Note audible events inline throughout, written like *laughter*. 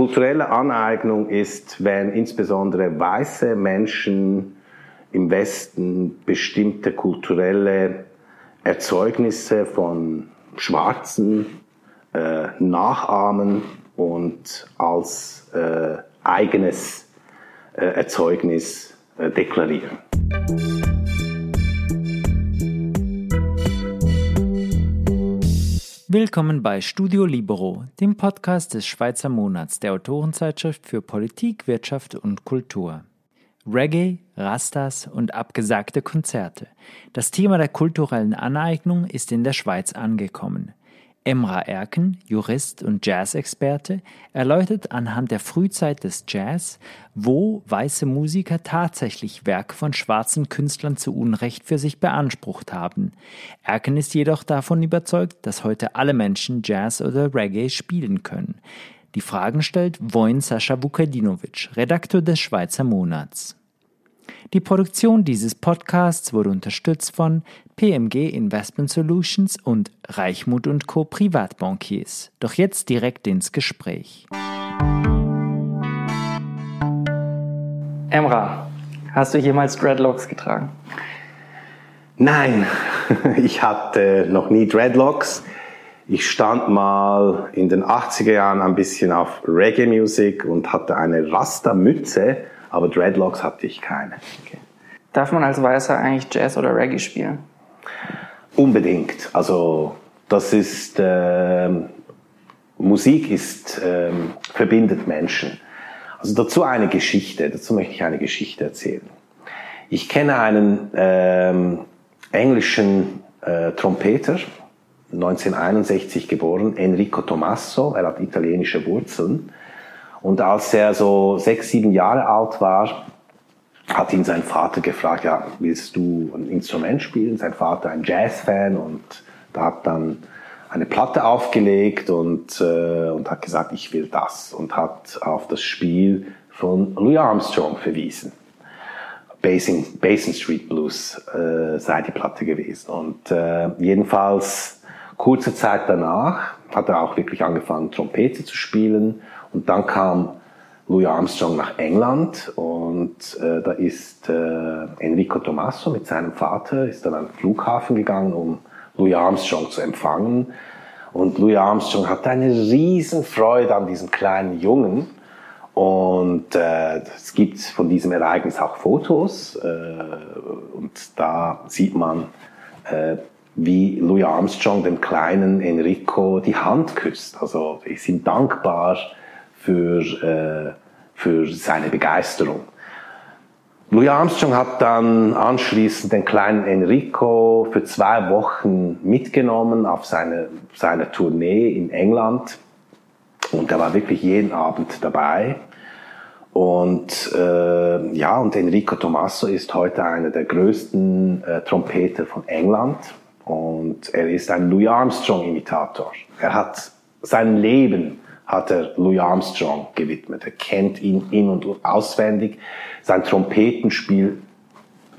Kulturelle Aneignung ist, wenn insbesondere weiße Menschen im Westen bestimmte kulturelle Erzeugnisse von Schwarzen äh, nachahmen und als äh, eigenes äh, Erzeugnis äh, deklarieren. Willkommen bei Studio Libero, dem Podcast des Schweizer Monats der Autorenzeitschrift für Politik, Wirtschaft und Kultur. Reggae, Rastas und abgesagte Konzerte. Das Thema der kulturellen Aneignung ist in der Schweiz angekommen. Emra Erken, Jurist und Jazz-Experte, erläutert anhand der Frühzeit des Jazz, wo weiße Musiker tatsächlich Werke von schwarzen Künstlern zu Unrecht für sich beansprucht haben. Erken ist jedoch davon überzeugt, dass heute alle Menschen Jazz oder Reggae spielen können. Die Fragen stellt Wojn Sascha Vukadinovic, Redakteur des Schweizer Monats. Die Produktion dieses Podcasts wurde unterstützt von PMG Investment Solutions und Reichmut und Co. Privatbankiers. Doch jetzt direkt ins Gespräch. Emra, hast du jemals Dreadlocks getragen? Nein, *laughs* ich hatte noch nie Dreadlocks. Ich stand mal in den 80er Jahren ein bisschen auf Reggae-Musik und hatte eine Rasta-Mütze aber Dreadlocks hatte ich keine. Okay. Darf man als Weißer eigentlich Jazz oder Reggae spielen? Unbedingt. Also das ist äh, Musik ist äh, verbindet Menschen. Also dazu eine Geschichte. Dazu möchte ich eine Geschichte erzählen. Ich kenne einen ähm, englischen äh, Trompeter, 1961 geboren, Enrico Tommaso. Er hat italienische Wurzeln. Und als er so sechs, sieben Jahre alt war, hat ihn sein Vater gefragt, ja, willst du ein Instrument spielen? Sein Vater ein Jazzfan und da hat dann eine Platte aufgelegt und, äh, und hat gesagt, ich will das und hat auf das Spiel von Louis Armstrong verwiesen. Basin, Basin Street Blues äh, sei die Platte gewesen. Und äh, jedenfalls kurze Zeit danach hat er auch wirklich angefangen, Trompete zu spielen und dann kam Louis Armstrong nach England und äh, da ist äh, Enrico Tommaso mit seinem Vater ist dann an den Flughafen gegangen, um Louis Armstrong zu empfangen. Und Louis Armstrong hatte eine riesen Freude an diesem kleinen Jungen. Und äh, es gibt von diesem Ereignis auch Fotos. Äh, und da sieht man, äh, wie Louis Armstrong dem kleinen Enrico die Hand küsst. Also sie sind dankbar für, äh, für seine Begeisterung. Louis Armstrong hat dann anschließend den kleinen Enrico für zwei Wochen mitgenommen auf seine, seine Tournee in England. Und er war wirklich jeden Abend dabei. Und äh, ja, und Enrico Tommaso ist heute einer der größten äh, Trompeter von England. Und er ist ein Louis Armstrong-Imitator. Er hat sein Leben hat er Louis Armstrong gewidmet. Er kennt ihn in- und auswendig. Sein Trompetenspiel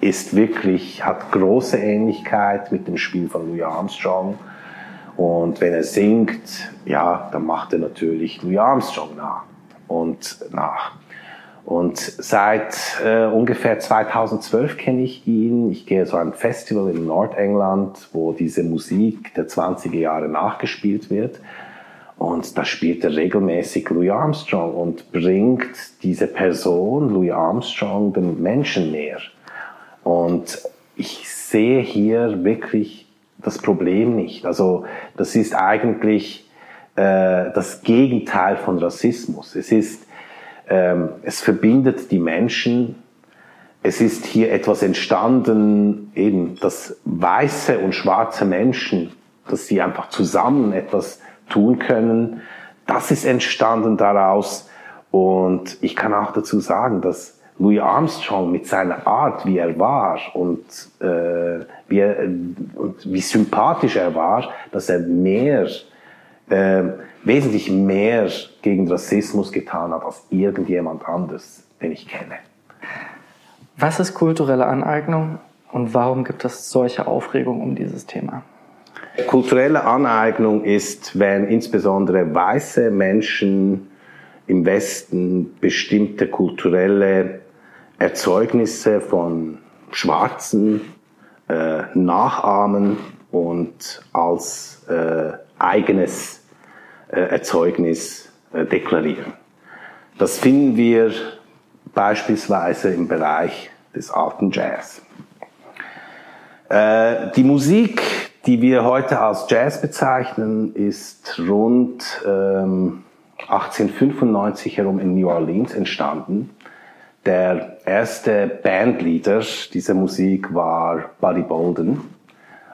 ist wirklich, hat große Ähnlichkeit mit dem Spiel von Louis Armstrong. Und wenn er singt, ja, dann macht er natürlich Louis Armstrong nach und nach. Und seit äh, ungefähr 2012 kenne ich ihn. Ich gehe zu einem Festival in Nordengland, wo diese Musik der 20er Jahre nachgespielt wird. Und da spielt er regelmäßig Louis Armstrong und bringt diese Person, Louis Armstrong, den Menschen näher. Und ich sehe hier wirklich das Problem nicht. Also das ist eigentlich äh, das Gegenteil von Rassismus. Es ist, ähm, es verbindet die Menschen. Es ist hier etwas entstanden, eben, dass weiße und schwarze Menschen, dass sie einfach zusammen etwas tun können. Das ist entstanden daraus. Und ich kann auch dazu sagen, dass Louis Armstrong mit seiner Art, wie er war und, äh, wie, er, und wie sympathisch er war, dass er mehr, äh, wesentlich mehr gegen Rassismus getan hat als irgendjemand anderes, den ich kenne. Was ist kulturelle Aneignung und warum gibt es solche Aufregung um dieses Thema? Kulturelle Aneignung ist, wenn insbesondere weiße Menschen im Westen bestimmte kulturelle Erzeugnisse von Schwarzen äh, nachahmen und als äh, eigenes äh, Erzeugnis äh, deklarieren. Das finden wir beispielsweise im Bereich des alten Jazz. Äh, die Musik, die wir heute als Jazz bezeichnen, ist rund ähm, 1895 herum in New Orleans entstanden. Der erste Bandleader dieser Musik war Buddy Bolden,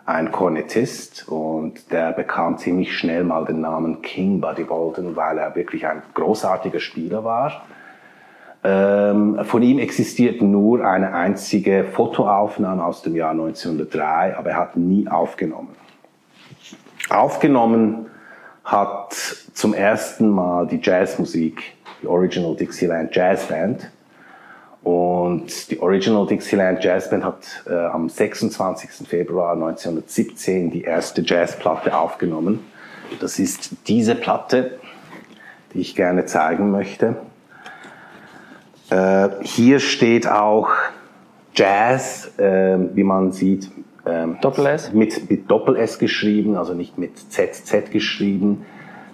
ein Kornettist, und der bekam ziemlich schnell mal den Namen King Buddy Bolden, weil er wirklich ein großartiger Spieler war. Ähm, von ihm existiert nur eine einzige Fotoaufnahme aus dem Jahr 1903, aber er hat nie aufgenommen. Aufgenommen hat zum ersten Mal die Jazzmusik, die Original Dixieland Jazz Band. Und die Original Dixieland Jazz Band hat äh, am 26. Februar 1917 die erste Jazzplatte aufgenommen. Das ist diese Platte, die ich gerne zeigen möchte. Äh, hier steht auch Jazz, äh, wie man sieht, ähm, Doppel S? Mit, mit Doppel S geschrieben, also nicht mit ZZ geschrieben.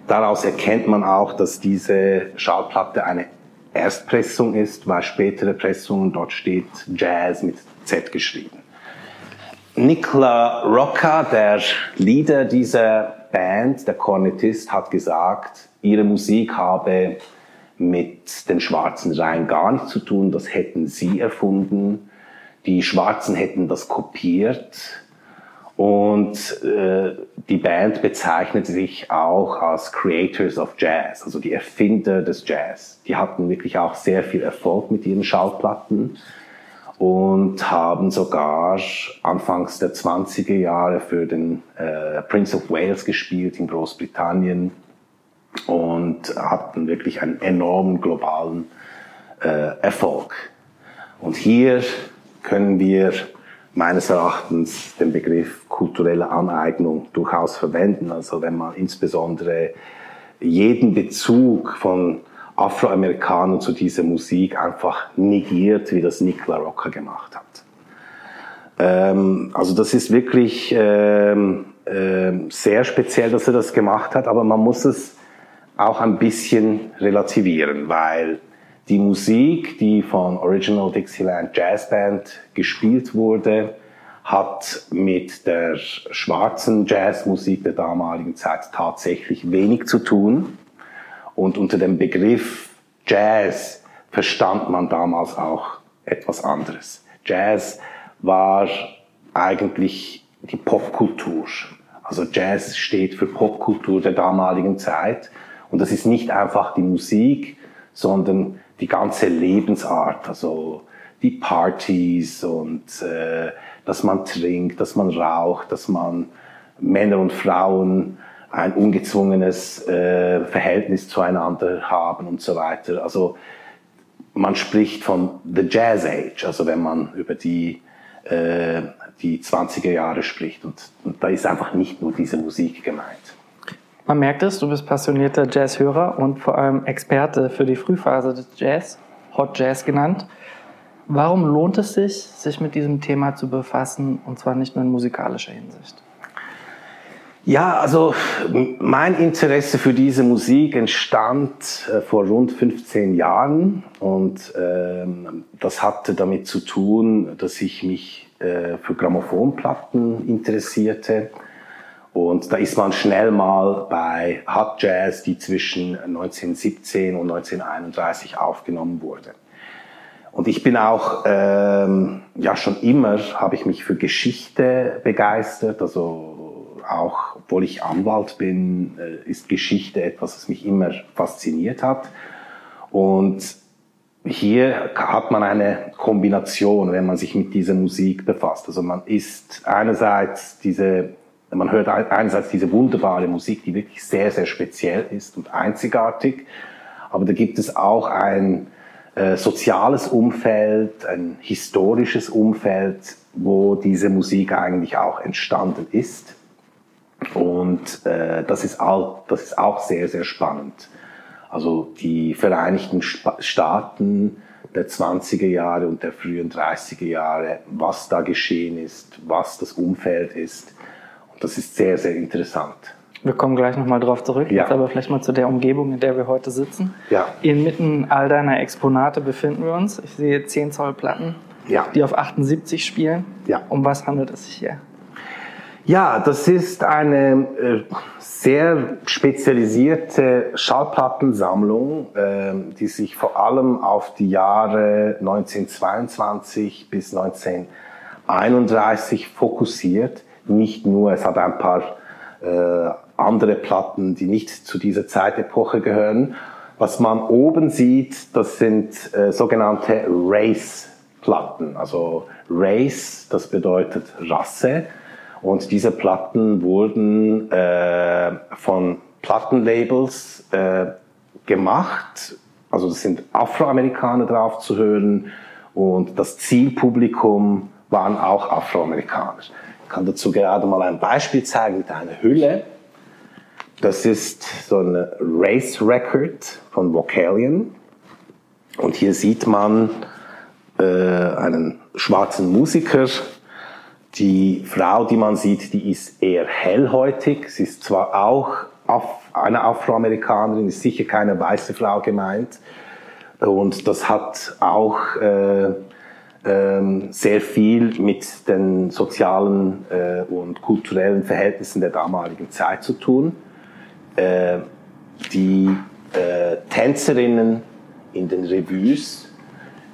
Daraus erkennt man auch, dass diese Schallplatte eine Erstpressung ist, weil spätere Pressungen dort steht Jazz mit Z geschrieben. Nicola Rocca, der Leader dieser Band, der Kornettist, hat gesagt, ihre Musik habe mit den Schwarzen rein gar nichts zu tun, das hätten sie erfunden. Die Schwarzen hätten das kopiert und äh, die Band bezeichnet sich auch als Creators of Jazz, also die Erfinder des Jazz. Die hatten wirklich auch sehr viel Erfolg mit ihren Schallplatten und haben sogar anfangs der 20er Jahre für den äh, Prince of Wales gespielt in Großbritannien und hatten wirklich einen enormen globalen äh, Erfolg. Und hier können wir meines Erachtens den Begriff kulturelle Aneignung durchaus verwenden. Also wenn man insbesondere jeden Bezug von Afroamerikanern zu dieser Musik einfach negiert, wie das Nick LaRocca gemacht hat. Ähm, also das ist wirklich ähm, ähm, sehr speziell, dass er das gemacht hat, aber man muss es auch ein bisschen relativieren, weil die Musik, die von Original Dixieland Jazz Band gespielt wurde, hat mit der schwarzen Jazzmusik der damaligen Zeit tatsächlich wenig zu tun. Und unter dem Begriff Jazz verstand man damals auch etwas anderes. Jazz war eigentlich die Popkultur. Also Jazz steht für Popkultur der damaligen Zeit. Und das ist nicht einfach die Musik, sondern die ganze Lebensart, also die Partys und äh, dass man trinkt, dass man raucht, dass man Männer und Frauen ein ungezwungenes äh, Verhältnis zueinander haben und so weiter. Also man spricht von the Jazz Age, also wenn man über die äh, die 20er Jahre spricht und, und da ist einfach nicht nur diese Musik gemeint. Man merkt es, du bist passionierter Jazzhörer und vor allem Experte für die Frühphase des Jazz, Hot Jazz genannt. Warum lohnt es sich, sich mit diesem Thema zu befassen und zwar nicht nur in musikalischer Hinsicht? Ja, also mein Interesse für diese Musik entstand äh, vor rund 15 Jahren und ähm, das hatte damit zu tun, dass ich mich äh, für Grammophonplatten interessierte und da ist man schnell mal bei Hot Jazz, die zwischen 1917 und 1931 aufgenommen wurde. Und ich bin auch, ähm, ja schon immer, habe ich mich für Geschichte begeistert. Also auch, obwohl ich Anwalt bin, äh, ist Geschichte etwas, was mich immer fasziniert hat. Und hier hat man eine Kombination, wenn man sich mit dieser Musik befasst. Also man ist einerseits diese man hört einerseits diese wunderbare Musik, die wirklich sehr, sehr speziell ist und einzigartig, aber da gibt es auch ein äh, soziales Umfeld, ein historisches Umfeld, wo diese Musik eigentlich auch entstanden ist. Und äh, das, ist auch, das ist auch sehr, sehr spannend. Also die Vereinigten Staaten der 20er Jahre und der frühen 30er Jahre, was da geschehen ist, was das Umfeld ist. Das ist sehr, sehr interessant. Wir kommen gleich nochmal drauf zurück, ja. jetzt aber vielleicht mal zu der Umgebung, in der wir heute sitzen. Ja. Inmitten all deiner Exponate befinden wir uns. Ich sehe 10 Zoll Platten, ja. die auf 78 spielen. Ja. Um was handelt es sich hier? Ja, das ist eine äh, sehr spezialisierte Schallplattensammlung, äh, die sich vor allem auf die Jahre 1922 bis 1931 fokussiert. Nicht nur, es hat ein paar äh, andere Platten, die nicht zu dieser Zeitepoche gehören. Was man oben sieht, das sind äh, sogenannte Race-Platten. Also Race, das bedeutet Rasse. Und diese Platten wurden äh, von Plattenlabels äh, gemacht. Also es sind Afroamerikaner drauf zu hören und das Zielpublikum waren auch Afroamerikaner. Kann dazu gerade mal ein Beispiel zeigen mit einer Hülle. Das ist so ein Race Record von Vocalion. Und hier sieht man äh, einen schwarzen Musiker die Frau, die man sieht, die ist eher hellhäutig. Sie ist zwar auch eine Afroamerikanerin, ist sicher keine weiße Frau gemeint. Und das hat auch äh, äh, sehr viel mit den sozialen äh, und kulturellen Verhältnissen der damaligen Zeit zu tun. Äh, die äh, Tänzerinnen in den Revues,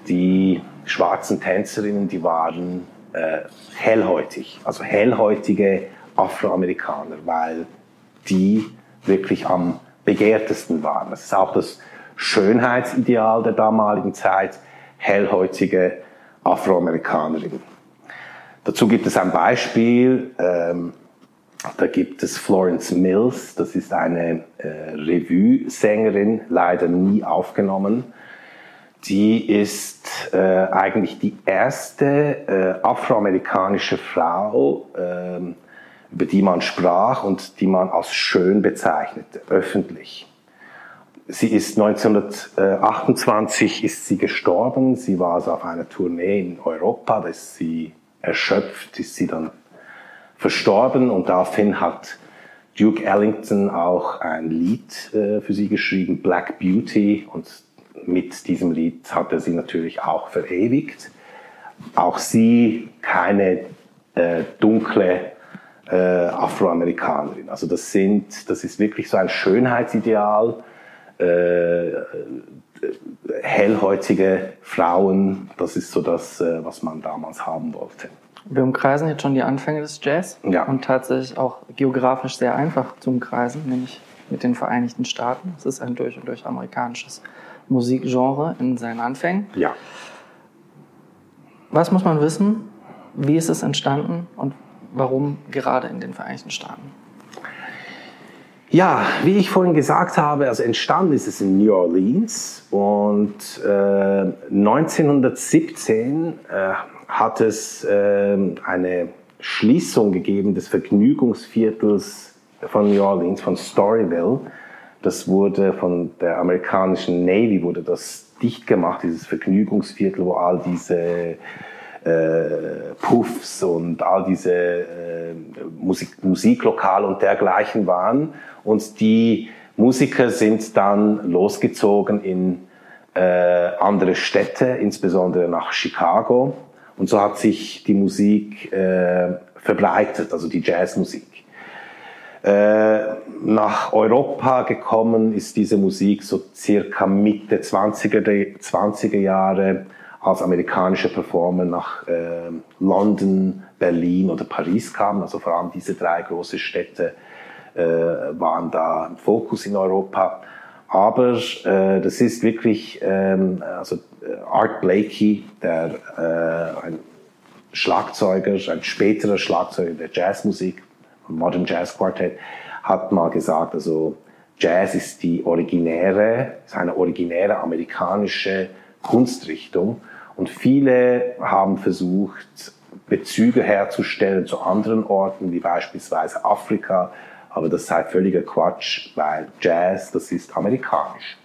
die schwarzen Tänzerinnen, die waren äh, hellhäutig, also hellhäutige Afroamerikaner, weil die wirklich am begehrtesten waren. Das ist auch das Schönheitsideal der damaligen Zeit, hellhäutige Afroamerikanerinnen. Dazu gibt es ein Beispiel, ähm, da gibt es Florence Mills, das ist eine äh, Revue-Sängerin, leider nie aufgenommen die ist äh, eigentlich die erste äh, afroamerikanische Frau, äh, über die man sprach und die man als schön bezeichnete, öffentlich. Sie ist 1928 ist sie gestorben. Sie war also auf einer Tournee in Europa, da ist sie erschöpft, ist sie dann verstorben und daraufhin hat Duke Ellington auch ein Lied äh, für sie geschrieben, Black Beauty, und mit diesem Lied hat er sie natürlich auch verewigt. Auch sie keine äh, dunkle äh, Afroamerikanerin. Also das sind, das ist wirklich so ein Schönheitsideal. Äh, hellhäutige Frauen, das ist so das, äh, was man damals haben wollte. Wir umkreisen jetzt schon die Anfänge des Jazz ja. und tatsächlich auch geografisch sehr einfach zu umkreisen, nämlich mit den Vereinigten Staaten. Es ist ein durch und durch amerikanisches Musikgenre in seinen Anfängen. Ja. Was muss man wissen? Wie ist es entstanden und warum gerade in den Vereinigten Staaten? Ja, wie ich vorhin gesagt habe, also entstanden ist es in New Orleans und äh, 1917 äh, hat es äh, eine Schließung gegeben des Vergnügungsviertels von New Orleans, von Storyville. Das wurde von der amerikanischen Navy wurde das dicht gemacht, dieses Vergnügungsviertel, wo all diese äh, Puffs und all diese äh, Musik, Musiklokale und dergleichen waren. Und die Musiker sind dann losgezogen in äh, andere Städte, insbesondere nach Chicago. Und so hat sich die Musik äh, verbreitet, also die Jazzmusik. Äh, nach Europa gekommen ist diese Musik so circa Mitte 20er, 20er Jahre als amerikanische Performer nach äh, London, Berlin oder Paris kamen. Also vor allem diese drei große Städte äh, waren da im Fokus in Europa. Aber äh, das ist wirklich, ähm, also äh, Art Blakey, der äh, ein Schlagzeuger, ein späterer Schlagzeuger der Jazzmusik, Modern Jazz Quartet, hat mal gesagt, also Jazz ist die originäre, ist eine originäre amerikanische Kunstrichtung und viele haben versucht, Bezüge herzustellen zu anderen Orten, wie beispielsweise Afrika, aber das sei völliger Quatsch, weil Jazz, das ist amerikanisch.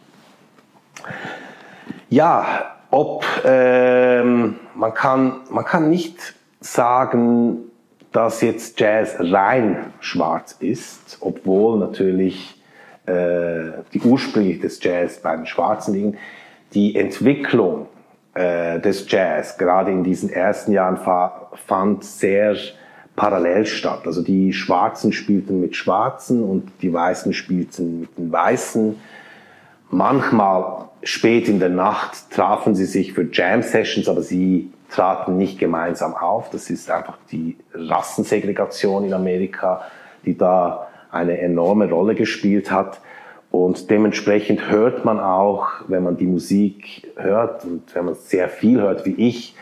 Ja, ob ähm, man kann man kann nicht sagen, dass jetzt Jazz rein schwarz ist, obwohl natürlich äh, die Ursprünge des Jazz bei den Schwarzen liegen. Die Entwicklung äh, des Jazz gerade in diesen ersten Jahren fand sehr parallel statt. Also die Schwarzen spielten mit Schwarzen und die Weißen spielten mit den Weißen. Manchmal spät in der Nacht trafen sie sich für Jam Sessions, aber sie traten nicht gemeinsam auf. Das ist einfach die Rassensegregation in Amerika, die da eine enorme Rolle gespielt hat. Und dementsprechend hört man auch, wenn man die Musik hört und wenn man sehr viel hört wie ich,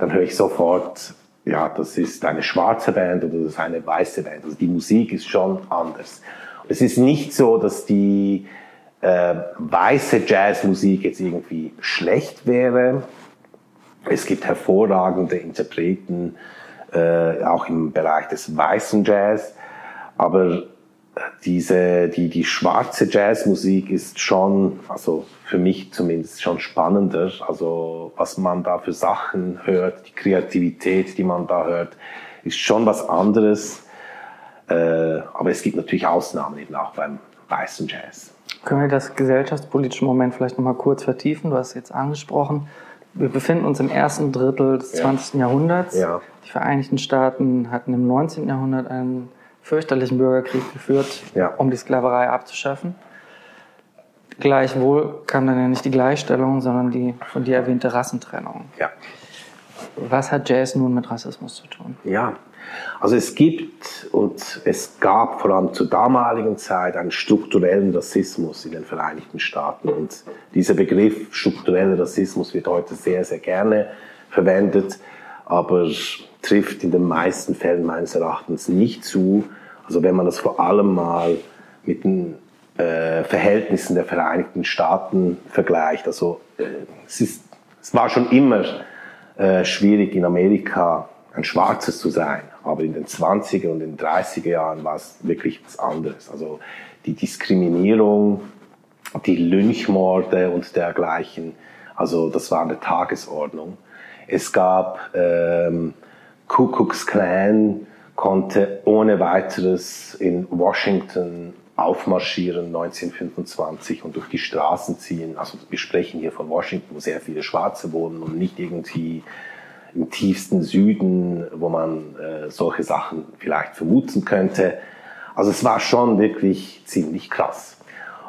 dann höre ich sofort, ja, das ist eine schwarze Band oder das ist eine weiße Band. Also die Musik ist schon anders. Es ist nicht so, dass die äh, weiße Jazzmusik jetzt irgendwie schlecht wäre. Es gibt hervorragende Interpreten, äh, auch im Bereich des weißen Jazz. Aber diese, die, die schwarze Jazzmusik ist schon, also für mich zumindest schon spannender. Also was man da für Sachen hört, die Kreativität, die man da hört, ist schon was anderes. Äh, aber es gibt natürlich Ausnahmen eben auch beim weißen Jazz. Können wir das gesellschaftspolitische Moment vielleicht nochmal kurz vertiefen? Du hast es jetzt angesprochen. Wir befinden uns im ersten Drittel des ja. 20. Jahrhunderts. Ja. Die Vereinigten Staaten hatten im 19. Jahrhundert einen fürchterlichen Bürgerkrieg geführt, ja. um die Sklaverei abzuschaffen. Gleichwohl kam dann ja nicht die Gleichstellung, sondern die von dir erwähnte Rassentrennung. Ja. Was hat Jazz nun mit Rassismus zu tun? Ja, also es gibt und es gab vor allem zur damaligen Zeit einen strukturellen Rassismus in den Vereinigten Staaten. Und dieser Begriff struktureller Rassismus wird heute sehr, sehr gerne verwendet, aber trifft in den meisten Fällen meines Erachtens nicht zu. Also wenn man das vor allem mal mit den äh, Verhältnissen der Vereinigten Staaten vergleicht. Also äh, es, ist, es war schon immer äh, schwierig in Amerika ein Schwarzes zu sein, aber in den 20er und den 30er Jahren war es wirklich was anderes. Also die Diskriminierung, die Lynchmorde und dergleichen, also das war der Tagesordnung. Es gab ähm, Ku Klux konnte ohne weiteres in Washington aufmarschieren 1925 und durch die Straßen ziehen. Also wir sprechen hier von Washington, wo sehr viele Schwarze wohnen und nicht irgendwie im tiefsten Süden, wo man äh, solche Sachen vielleicht vermuten könnte. Also es war schon wirklich ziemlich krass.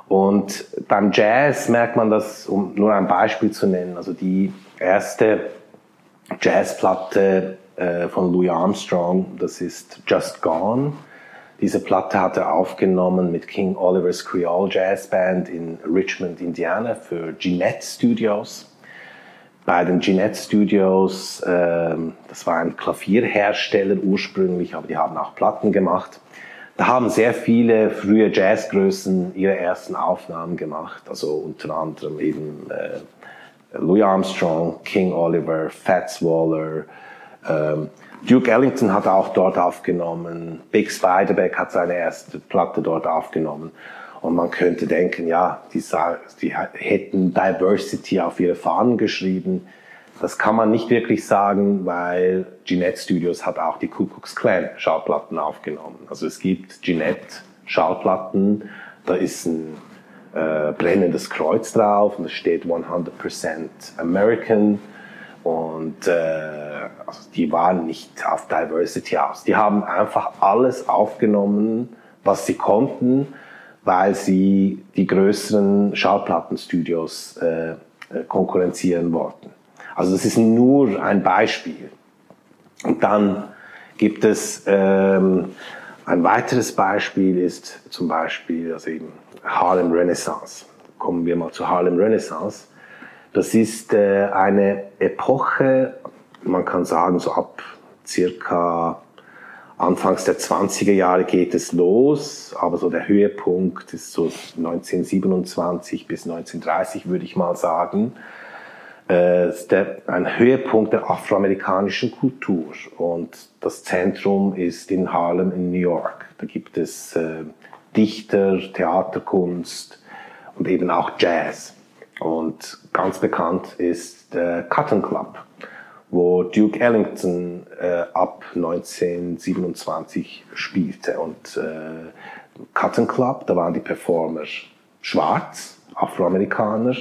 Und beim Jazz merkt man das, um nur ein Beispiel zu nennen, also die erste Jazzplatte äh, von Louis Armstrong, das ist Just Gone. Diese Platte hat er aufgenommen mit King Oliver's Creole Jazz Band in Richmond, Indiana für Jeanette Studios. Bei den Jeanette Studios, äh, das war ein Klavierhersteller ursprünglich, aber die haben auch Platten gemacht. Da haben sehr viele frühe Jazzgrößen ihre ersten Aufnahmen gemacht, also unter anderem eben äh, Louis Armstrong, King Oliver, Fats Waller, ähm, Duke Ellington hat auch dort aufgenommen, Big Spiderback hat seine erste Platte dort aufgenommen. Und man könnte denken, ja, die, die hätten Diversity auf ihre Fahnen geschrieben. Das kann man nicht wirklich sagen, weil Jeanette Studios hat auch die Ku Klux Klan Schallplatten aufgenommen. Also es gibt Jeanette Schallplatten, da ist ein äh, brennendes Kreuz drauf und es steht 100% American und äh, also die waren nicht auf Diversity aus. Die haben einfach alles aufgenommen, was sie konnten, weil sie die größeren Schallplattenstudios äh, konkurrenzieren wollten. Also das ist nur ein Beispiel. Und dann gibt es ähm, ein weiteres Beispiel ist zum Beispiel also eben Harlem Renaissance. Kommen wir mal zu Harlem Renaissance. Das ist äh, eine Epoche, man kann sagen, so ab circa Anfangs der 20er Jahre geht es los, aber so der Höhepunkt ist so 1927 bis 1930, würde ich mal sagen. Äh, der, ein Höhepunkt der afroamerikanischen Kultur und das Zentrum ist in Harlem in New York. Da gibt es äh, Dichter, Theaterkunst und eben auch Jazz. Und ganz bekannt ist der Cotton Club, wo Duke Ellington äh, ab 1927 spielte. Und äh, Cotton Club, da waren die Performer schwarz, Afroamerikaner,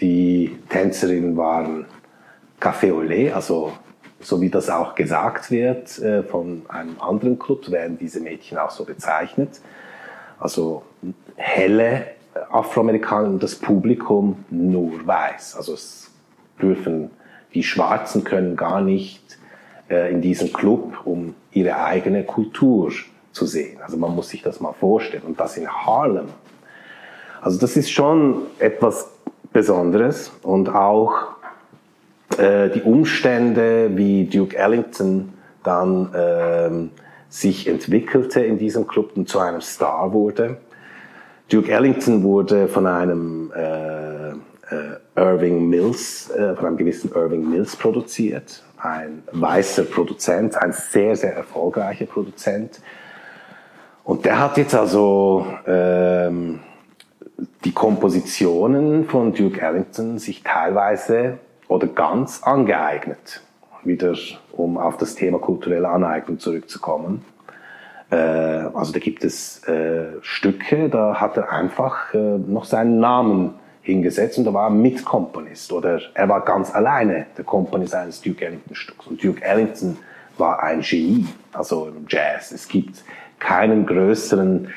die Tänzerinnen waren Café Olé, also so wie das auch gesagt wird äh, von einem anderen Club, werden diese Mädchen auch so bezeichnet. Also helle Afroamerikaner und das Publikum nur weiß. Also es dürfen, die Schwarzen können gar nicht äh, in diesen Club, um ihre eigene Kultur zu sehen. Also man muss sich das mal vorstellen. Und das in Harlem. Also das ist schon etwas Besonderes und auch äh, die Umstände, wie Duke Ellington dann äh, sich entwickelte in diesem Club und zu einem Star wurde. Duke Ellington wurde von einem äh, äh, Irving Mills, äh, von einem gewissen Irving Mills produziert. Ein weißer Produzent, ein sehr, sehr erfolgreicher Produzent. Und der hat jetzt also ähm, die Kompositionen von Duke Ellington sich teilweise oder ganz angeeignet. Wieder, um auf das Thema kulturelle Aneignung zurückzukommen. Äh, also da gibt es äh, Stücke, da hat er einfach äh, noch seinen Namen hingesetzt und da war er Mitkomponist oder er war ganz alleine der Komponist eines Duke Ellington Stücks. Und Duke Ellington war ein Genie, also im Jazz. Es gibt keinen größeren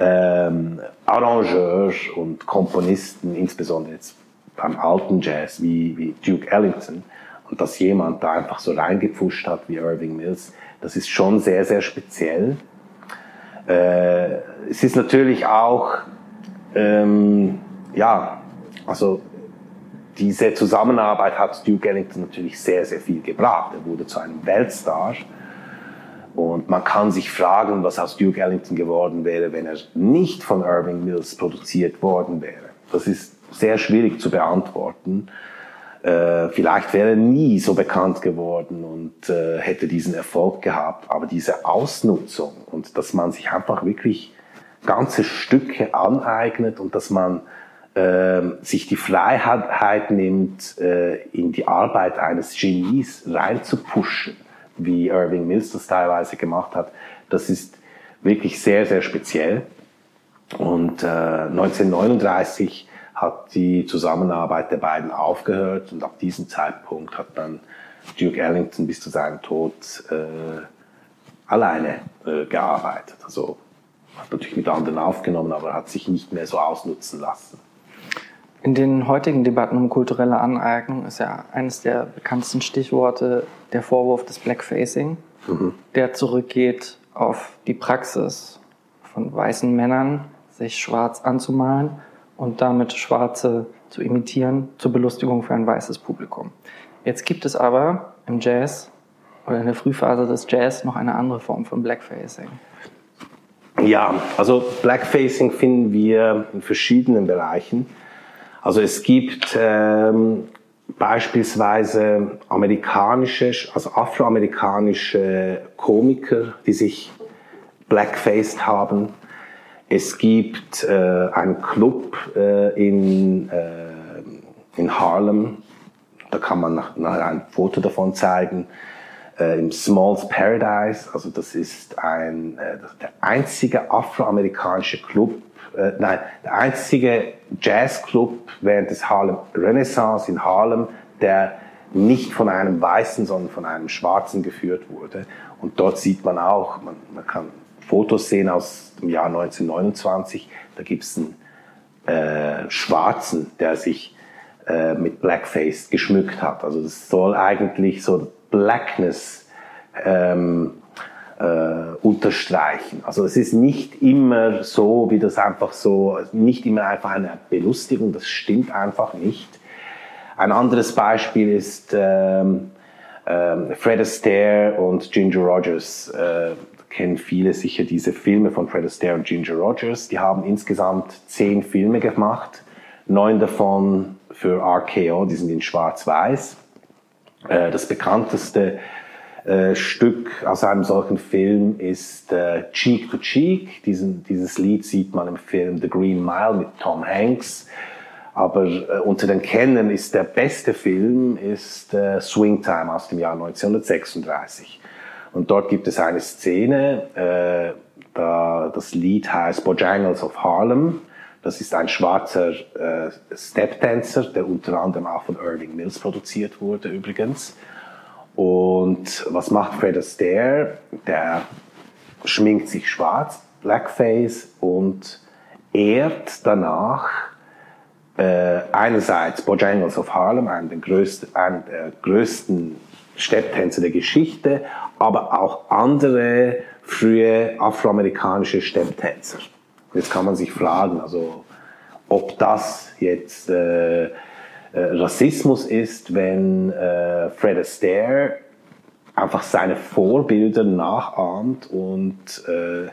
ähm, Arrangeur und Komponisten, insbesondere jetzt beim alten Jazz wie, wie Duke Ellington. Und dass jemand da einfach so reingepfuscht hat wie Irving Mills, das ist schon sehr, sehr speziell. Äh, es ist natürlich auch, ähm, ja, also diese Zusammenarbeit hat Duke Ellington natürlich sehr, sehr viel gebracht. Er wurde zu einem Weltstar. Und man kann sich fragen, was aus Duke Ellington geworden wäre, wenn er nicht von Irving Mills produziert worden wäre. Das ist sehr schwierig zu beantworten. Äh, vielleicht wäre er nie so bekannt geworden und äh, hätte diesen Erfolg gehabt. Aber diese Ausnutzung und dass man sich einfach wirklich ganze Stücke aneignet und dass man äh, sich die Freiheit nimmt, äh, in die Arbeit eines Genies reinzupushen, wie Irving Mills das teilweise gemacht hat, das ist wirklich sehr, sehr speziell. Und äh, 1939 hat die Zusammenarbeit der beiden aufgehört und ab diesem Zeitpunkt hat dann Duke Ellington bis zu seinem Tod äh, alleine äh, gearbeitet. Also hat natürlich mit anderen aufgenommen, aber hat sich nicht mehr so ausnutzen lassen. In den heutigen Debatten um kulturelle Aneignung ist ja eines der bekanntesten Stichworte der Vorwurf des Blackfacing, mhm. der zurückgeht auf die Praxis von weißen Männern, sich schwarz anzumalen und damit Schwarze zu imitieren zur Belustigung für ein weißes Publikum. Jetzt gibt es aber im Jazz oder in der Frühphase des Jazz noch eine andere Form von Blackfacing. Ja, also Blackfacing finden wir in verschiedenen Bereichen. Also es gibt ähm, beispielsweise amerikanische, also afroamerikanische Komiker, die sich blackfaced haben. Es gibt äh, einen Club äh, in, äh, in Harlem, da kann man nach, nachher ein Foto davon zeigen, äh, im Smalls Paradise, also das ist ein, äh, der einzige afroamerikanische Club, äh, nein, der einzige Jazzclub während des Harlem Renaissance in Harlem, der nicht von einem Weißen, sondern von einem Schwarzen geführt wurde. Und dort sieht man auch, man, man kann Fotos sehen aus dem Jahr 1929. Da gibt es einen äh, Schwarzen, der sich äh, mit Blackface geschmückt hat. Also das soll eigentlich so Blackness ähm, äh, unterstreichen. Also es ist nicht immer so, wie das einfach so, nicht immer einfach eine Belustigung, das stimmt einfach nicht. Ein anderes Beispiel ist ähm, ähm, Fred Astaire und Ginger Rogers. Äh, kennen viele sicher diese Filme von Fred Astaire und Ginger Rogers. Die haben insgesamt zehn Filme gemacht, neun davon für RKO, die sind in Schwarz-Weiß. Äh, das bekannteste äh, Stück aus einem solchen Film ist äh, Cheek to Cheek. Diesen, dieses Lied sieht man im Film The Green Mile mit Tom Hanks. Aber unter den Kennern ist der beste Film ist Swing Time aus dem Jahr 1936. Und dort gibt es eine Szene, äh, da das Lied heißt Bojangles of Harlem. Das ist ein schwarzer äh, Step-Dancer, der unter anderem auch von Irving Mills produziert wurde übrigens. Und was macht Fred Astaire? Der schminkt sich schwarz, Blackface und ehrt danach äh, einerseits Bojangles of Harlem, einen der größten, einen der größten Stepptänzer der Geschichte, aber auch andere frühe afroamerikanische Stepptänzer. Jetzt kann man sich fragen, also ob das jetzt äh, äh, Rassismus ist, wenn äh, Fred Astaire einfach seine Vorbilder nachahmt und äh,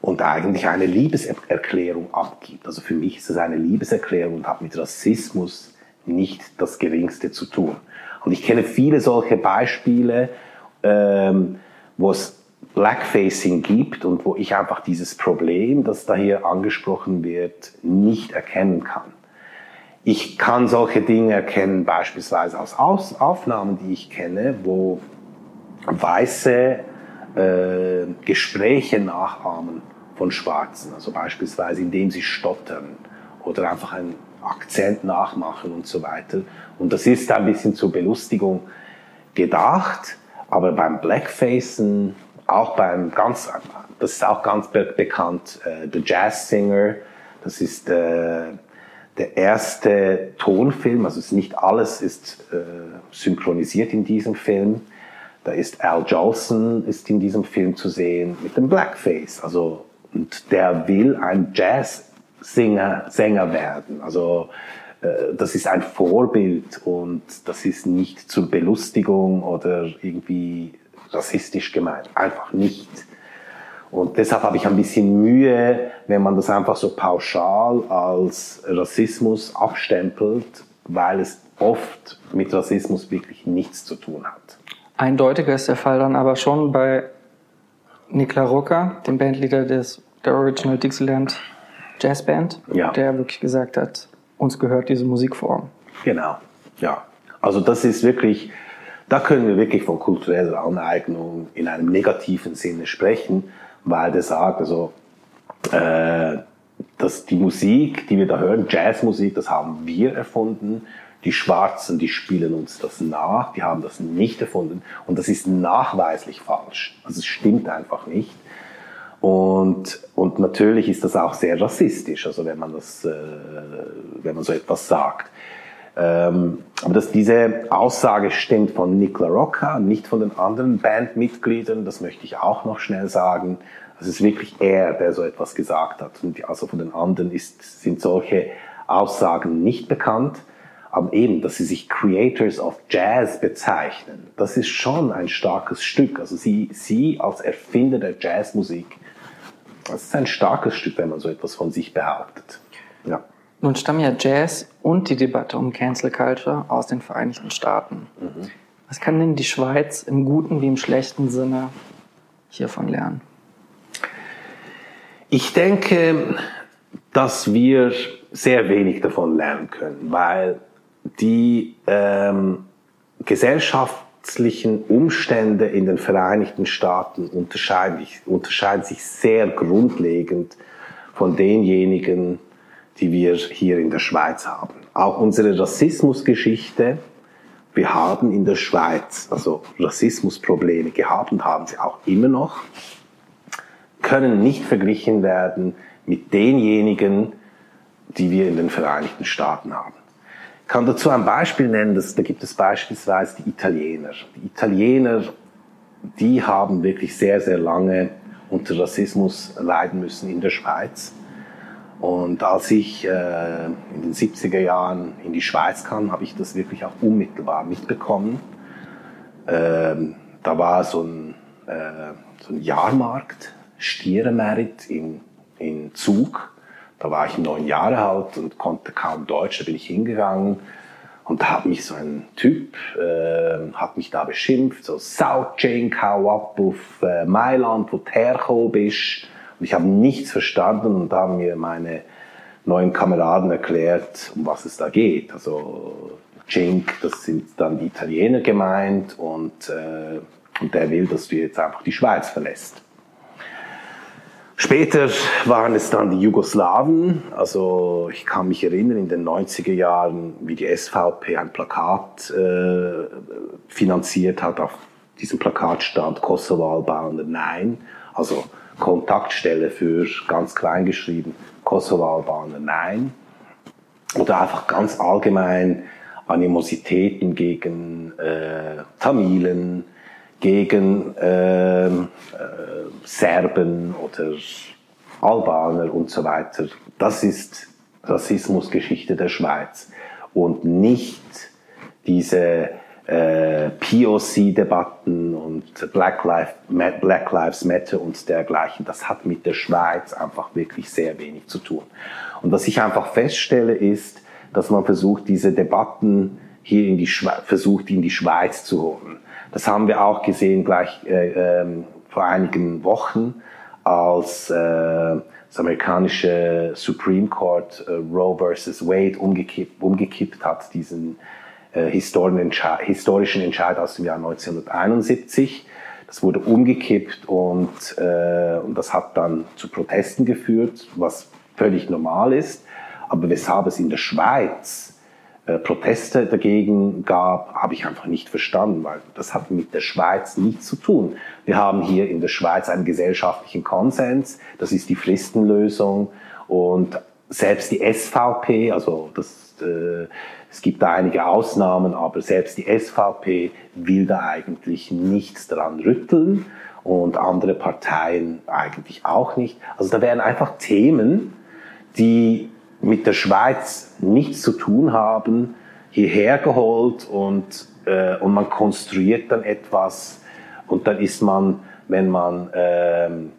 und eigentlich eine Liebeserklärung abgibt. Also für mich ist es eine Liebeserklärung und hat mit Rassismus nicht das Geringste zu tun. Und ich kenne viele solche Beispiele, ähm, wo es Blackfacing gibt und wo ich einfach dieses Problem, das da hier angesprochen wird, nicht erkennen kann. Ich kann solche Dinge erkennen, beispielsweise aus Aufnahmen, die ich kenne, wo Weiße äh, Gespräche nachahmen von Schwarzen, also beispielsweise indem sie stottern oder einfach einen Akzent nachmachen und so weiter. Und das ist ein bisschen zur Belustigung gedacht, aber beim Blackfacen, auch beim ganz, das ist auch ganz be bekannt, äh, The Jazz Singer, das ist äh, der erste Tonfilm, also ist nicht alles ist äh, synchronisiert in diesem Film. Da ist Al Jolson ist in diesem Film zu sehen mit dem Blackface, also und der will ein Jazzsänger Sänger werden. Also äh, das ist ein Vorbild und das ist nicht zur Belustigung oder irgendwie rassistisch gemeint. Einfach nicht. Und deshalb habe ich ein bisschen Mühe, wenn man das einfach so pauschal als Rassismus abstempelt, weil es oft mit Rassismus wirklich nichts zu tun hat. Eindeutiger ist der Fall dann aber schon bei Nikla Rucker, dem Bandleader des, der Original Dixieland Jazz Band, Ja. der wirklich gesagt hat, uns gehört diese Musikform. Genau, ja. Also das ist wirklich, da können wir wirklich von kultureller Aneignung in einem negativen Sinne sprechen, weil der sagt, also, äh, dass die Musik, die wir da hören, Jazzmusik, das haben wir erfunden. Die Schwarzen, die spielen uns das nach, die haben das nicht erfunden. Und das ist nachweislich falsch. Also es stimmt einfach nicht. Und, und natürlich ist das auch sehr rassistisch, also wenn man, das, äh, wenn man so etwas sagt. Ähm, aber dass diese Aussage stimmt von Nick LaRocca, nicht von den anderen Bandmitgliedern, das möchte ich auch noch schnell sagen. Es ist wirklich er, der so etwas gesagt hat. Und also von den anderen ist, sind solche Aussagen nicht bekannt. Aber eben, dass sie sich Creators of Jazz bezeichnen, das ist schon ein starkes Stück. Also sie, sie als Erfinder der Jazzmusik, das ist ein starkes Stück, wenn man so etwas von sich behauptet. Ja. Nun stammen ja Jazz und die Debatte um Cancel Culture aus den Vereinigten Staaten. Was kann denn die Schweiz im guten wie im schlechten Sinne hiervon lernen? Ich denke, dass wir sehr wenig davon lernen können, weil die ähm, gesellschaftlichen Umstände in den Vereinigten Staaten unterscheiden, unterscheiden sich sehr grundlegend von denjenigen, die wir hier in der Schweiz haben. Auch unsere Rassismusgeschichte, wir haben in der Schweiz also Rassismusprobleme gehabt und haben sie auch immer noch, können nicht verglichen werden mit denjenigen, die wir in den Vereinigten Staaten haben. Kann dazu ein Beispiel nennen, dass, da gibt es beispielsweise die Italiener. Die Italiener, die haben wirklich sehr, sehr lange unter Rassismus leiden müssen in der Schweiz. Und als ich äh, in den 70er Jahren in die Schweiz kam, habe ich das wirklich auch unmittelbar mitbekommen. Ähm, da war so ein, äh, so ein Jahrmarkt, Stierenmerit in, in Zug. Da war ich neun Jahre alt und konnte kaum Deutsch. Da bin ich hingegangen und da hat mich so ein Typ, äh, hat mich da beschimpft, so Sauchain, hau ab auf äh, Mailand, wo du bist. Und ich habe nichts verstanden und da haben mir meine neuen Kameraden erklärt, um was es da geht. Also Cink, das sind dann die Italiener gemeint und, äh, und der will, dass du jetzt einfach die Schweiz verlässt. Später waren es dann die Jugoslawen. Also ich kann mich erinnern, in den 90er Jahren, wie die SVP ein Plakat äh, finanziert hat. Auf diesem Plakat stand Kosovo-Albaner Nein. Also Kontaktstelle für ganz klein geschrieben Kosovo-Albaner Nein. Oder einfach ganz allgemein Animositäten gegen äh, Tamilen, gegen äh, äh, Serben oder Albaner und so weiter. Das ist Rassismusgeschichte der Schweiz und nicht diese äh, POC-Debatten und Black, Life, Black Lives Matter und dergleichen. Das hat mit der Schweiz einfach wirklich sehr wenig zu tun. Und was ich einfach feststelle ist, dass man versucht, diese Debatten hier in die Schweiz, versucht, in die Schweiz zu holen. Das haben wir auch gesehen gleich äh, ähm, vor einigen Wochen, als äh, das amerikanische Supreme Court äh, Roe versus Wade umgekippt, umgekippt hat, diesen äh, historischen Entscheid aus dem Jahr 1971. Das wurde umgekippt und, äh, und das hat dann zu Protesten geführt, was völlig normal ist. Aber weshalb es in der Schweiz Proteste dagegen gab, habe ich einfach nicht verstanden, weil das hat mit der Schweiz nichts zu tun. Wir haben hier in der Schweiz einen gesellschaftlichen Konsens, das ist die Fristenlösung und selbst die SVP, also das, äh, es gibt da einige Ausnahmen, aber selbst die SVP will da eigentlich nichts dran rütteln und andere Parteien eigentlich auch nicht. Also da wären einfach Themen, die mit der Schweiz nichts zu tun haben, hierher geholt und, äh, und man konstruiert dann etwas und dann ist man, wenn man ähm,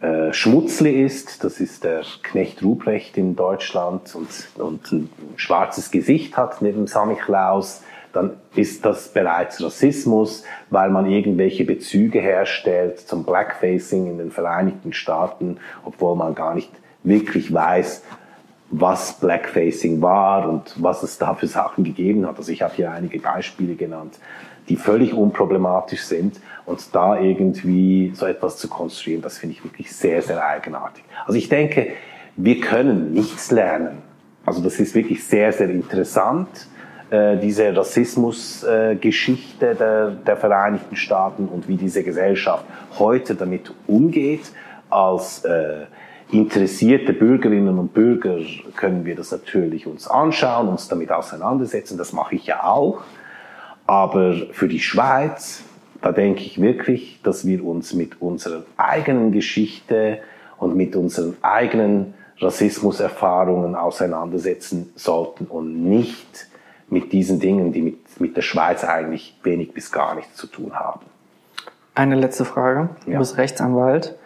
äh, Schmutzli ist, das ist der Knecht Ruprecht in Deutschland und, und ein schwarzes Gesicht hat neben Sammy Klaus, dann ist das bereits Rassismus, weil man irgendwelche Bezüge herstellt zum Blackfacing in den Vereinigten Staaten, obwohl man gar nicht wirklich weiß, was Blackfacing war und was es da für Sachen gegeben hat. Also ich habe hier einige Beispiele genannt, die völlig unproblematisch sind und da irgendwie so etwas zu konstruieren, das finde ich wirklich sehr, sehr eigenartig. Also ich denke, wir können nichts lernen. Also das ist wirklich sehr, sehr interessant, äh, diese Rassismusgeschichte äh, der, der Vereinigten Staaten und wie diese Gesellschaft heute damit umgeht als äh, interessierte Bürgerinnen und Bürger können wir das natürlich uns anschauen, uns damit auseinandersetzen. Das mache ich ja auch. Aber für die Schweiz, da denke ich wirklich, dass wir uns mit unserer eigenen Geschichte und mit unseren eigenen Rassismuserfahrungen auseinandersetzen sollten und nicht mit diesen Dingen, die mit, mit der Schweiz eigentlich wenig bis gar nichts zu tun haben. Eine letzte Frage. Du ja. bist Rechtsanwalt.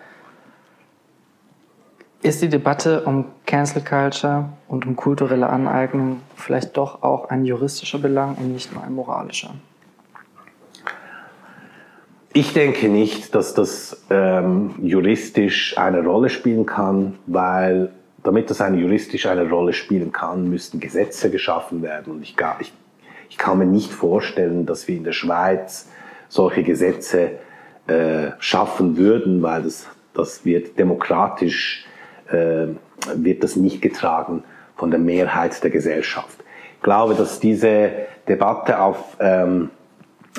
Ist die Debatte um Cancel Culture und um kulturelle Aneignung vielleicht doch auch ein juristischer Belang und nicht nur ein moralischer? Ich denke nicht, dass das ähm, juristisch eine Rolle spielen kann, weil damit das eine juristisch eine Rolle spielen kann, müssten Gesetze geschaffen werden. Und ich, ich, ich kann mir nicht vorstellen, dass wir in der Schweiz solche Gesetze äh, schaffen würden, weil das, das wird demokratisch äh, wird das nicht getragen von der Mehrheit der Gesellschaft. Ich glaube, dass diese Debatte auf, ähm,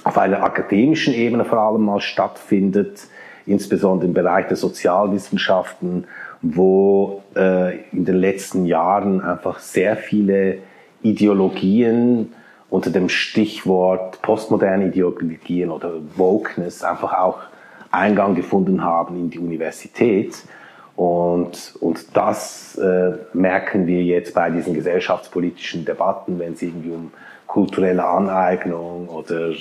auf einer akademischen Ebene vor allem mal stattfindet, insbesondere im Bereich der Sozialwissenschaften, wo äh, in den letzten Jahren einfach sehr viele Ideologien unter dem Stichwort postmoderne Ideologien oder Wokeness einfach auch Eingang gefunden haben in die Universität und, und das äh, merken wir jetzt bei diesen gesellschaftspolitischen Debatten, wenn es irgendwie um kulturelle Aneignung oder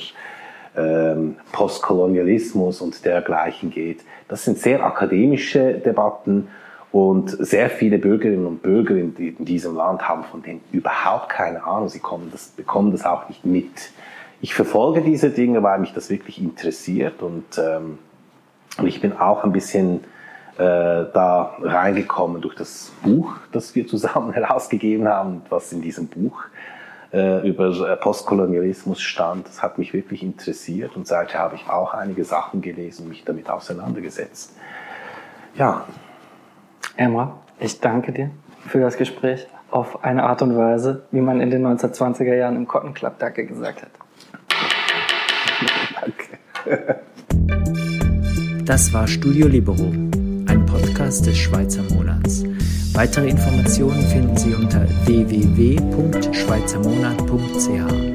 ähm, Postkolonialismus und dergleichen geht. Das sind sehr akademische Debatten und sehr viele Bürgerinnen und Bürger in, in diesem Land haben von denen überhaupt keine Ahnung. Sie kommen das, bekommen das auch nicht mit. Ich verfolge diese Dinge, weil mich das wirklich interessiert und, ähm, und ich bin auch ein bisschen da reingekommen durch das Buch, das wir zusammen *laughs* herausgegeben haben, was in diesem Buch äh, über äh, Postkolonialismus stand. Das hat mich wirklich interessiert und seither habe ich auch einige Sachen gelesen und mich damit auseinandergesetzt. Ja. Emma, ich danke dir für das Gespräch auf eine Art und Weise, wie man in den 1920er Jahren im Cotton Club Danke gesagt hat. *laughs* Danke. Das war Studio Libero, Podcast des Schweizer Monats. Weitere Informationen finden Sie unter www.schweizermonat.ch.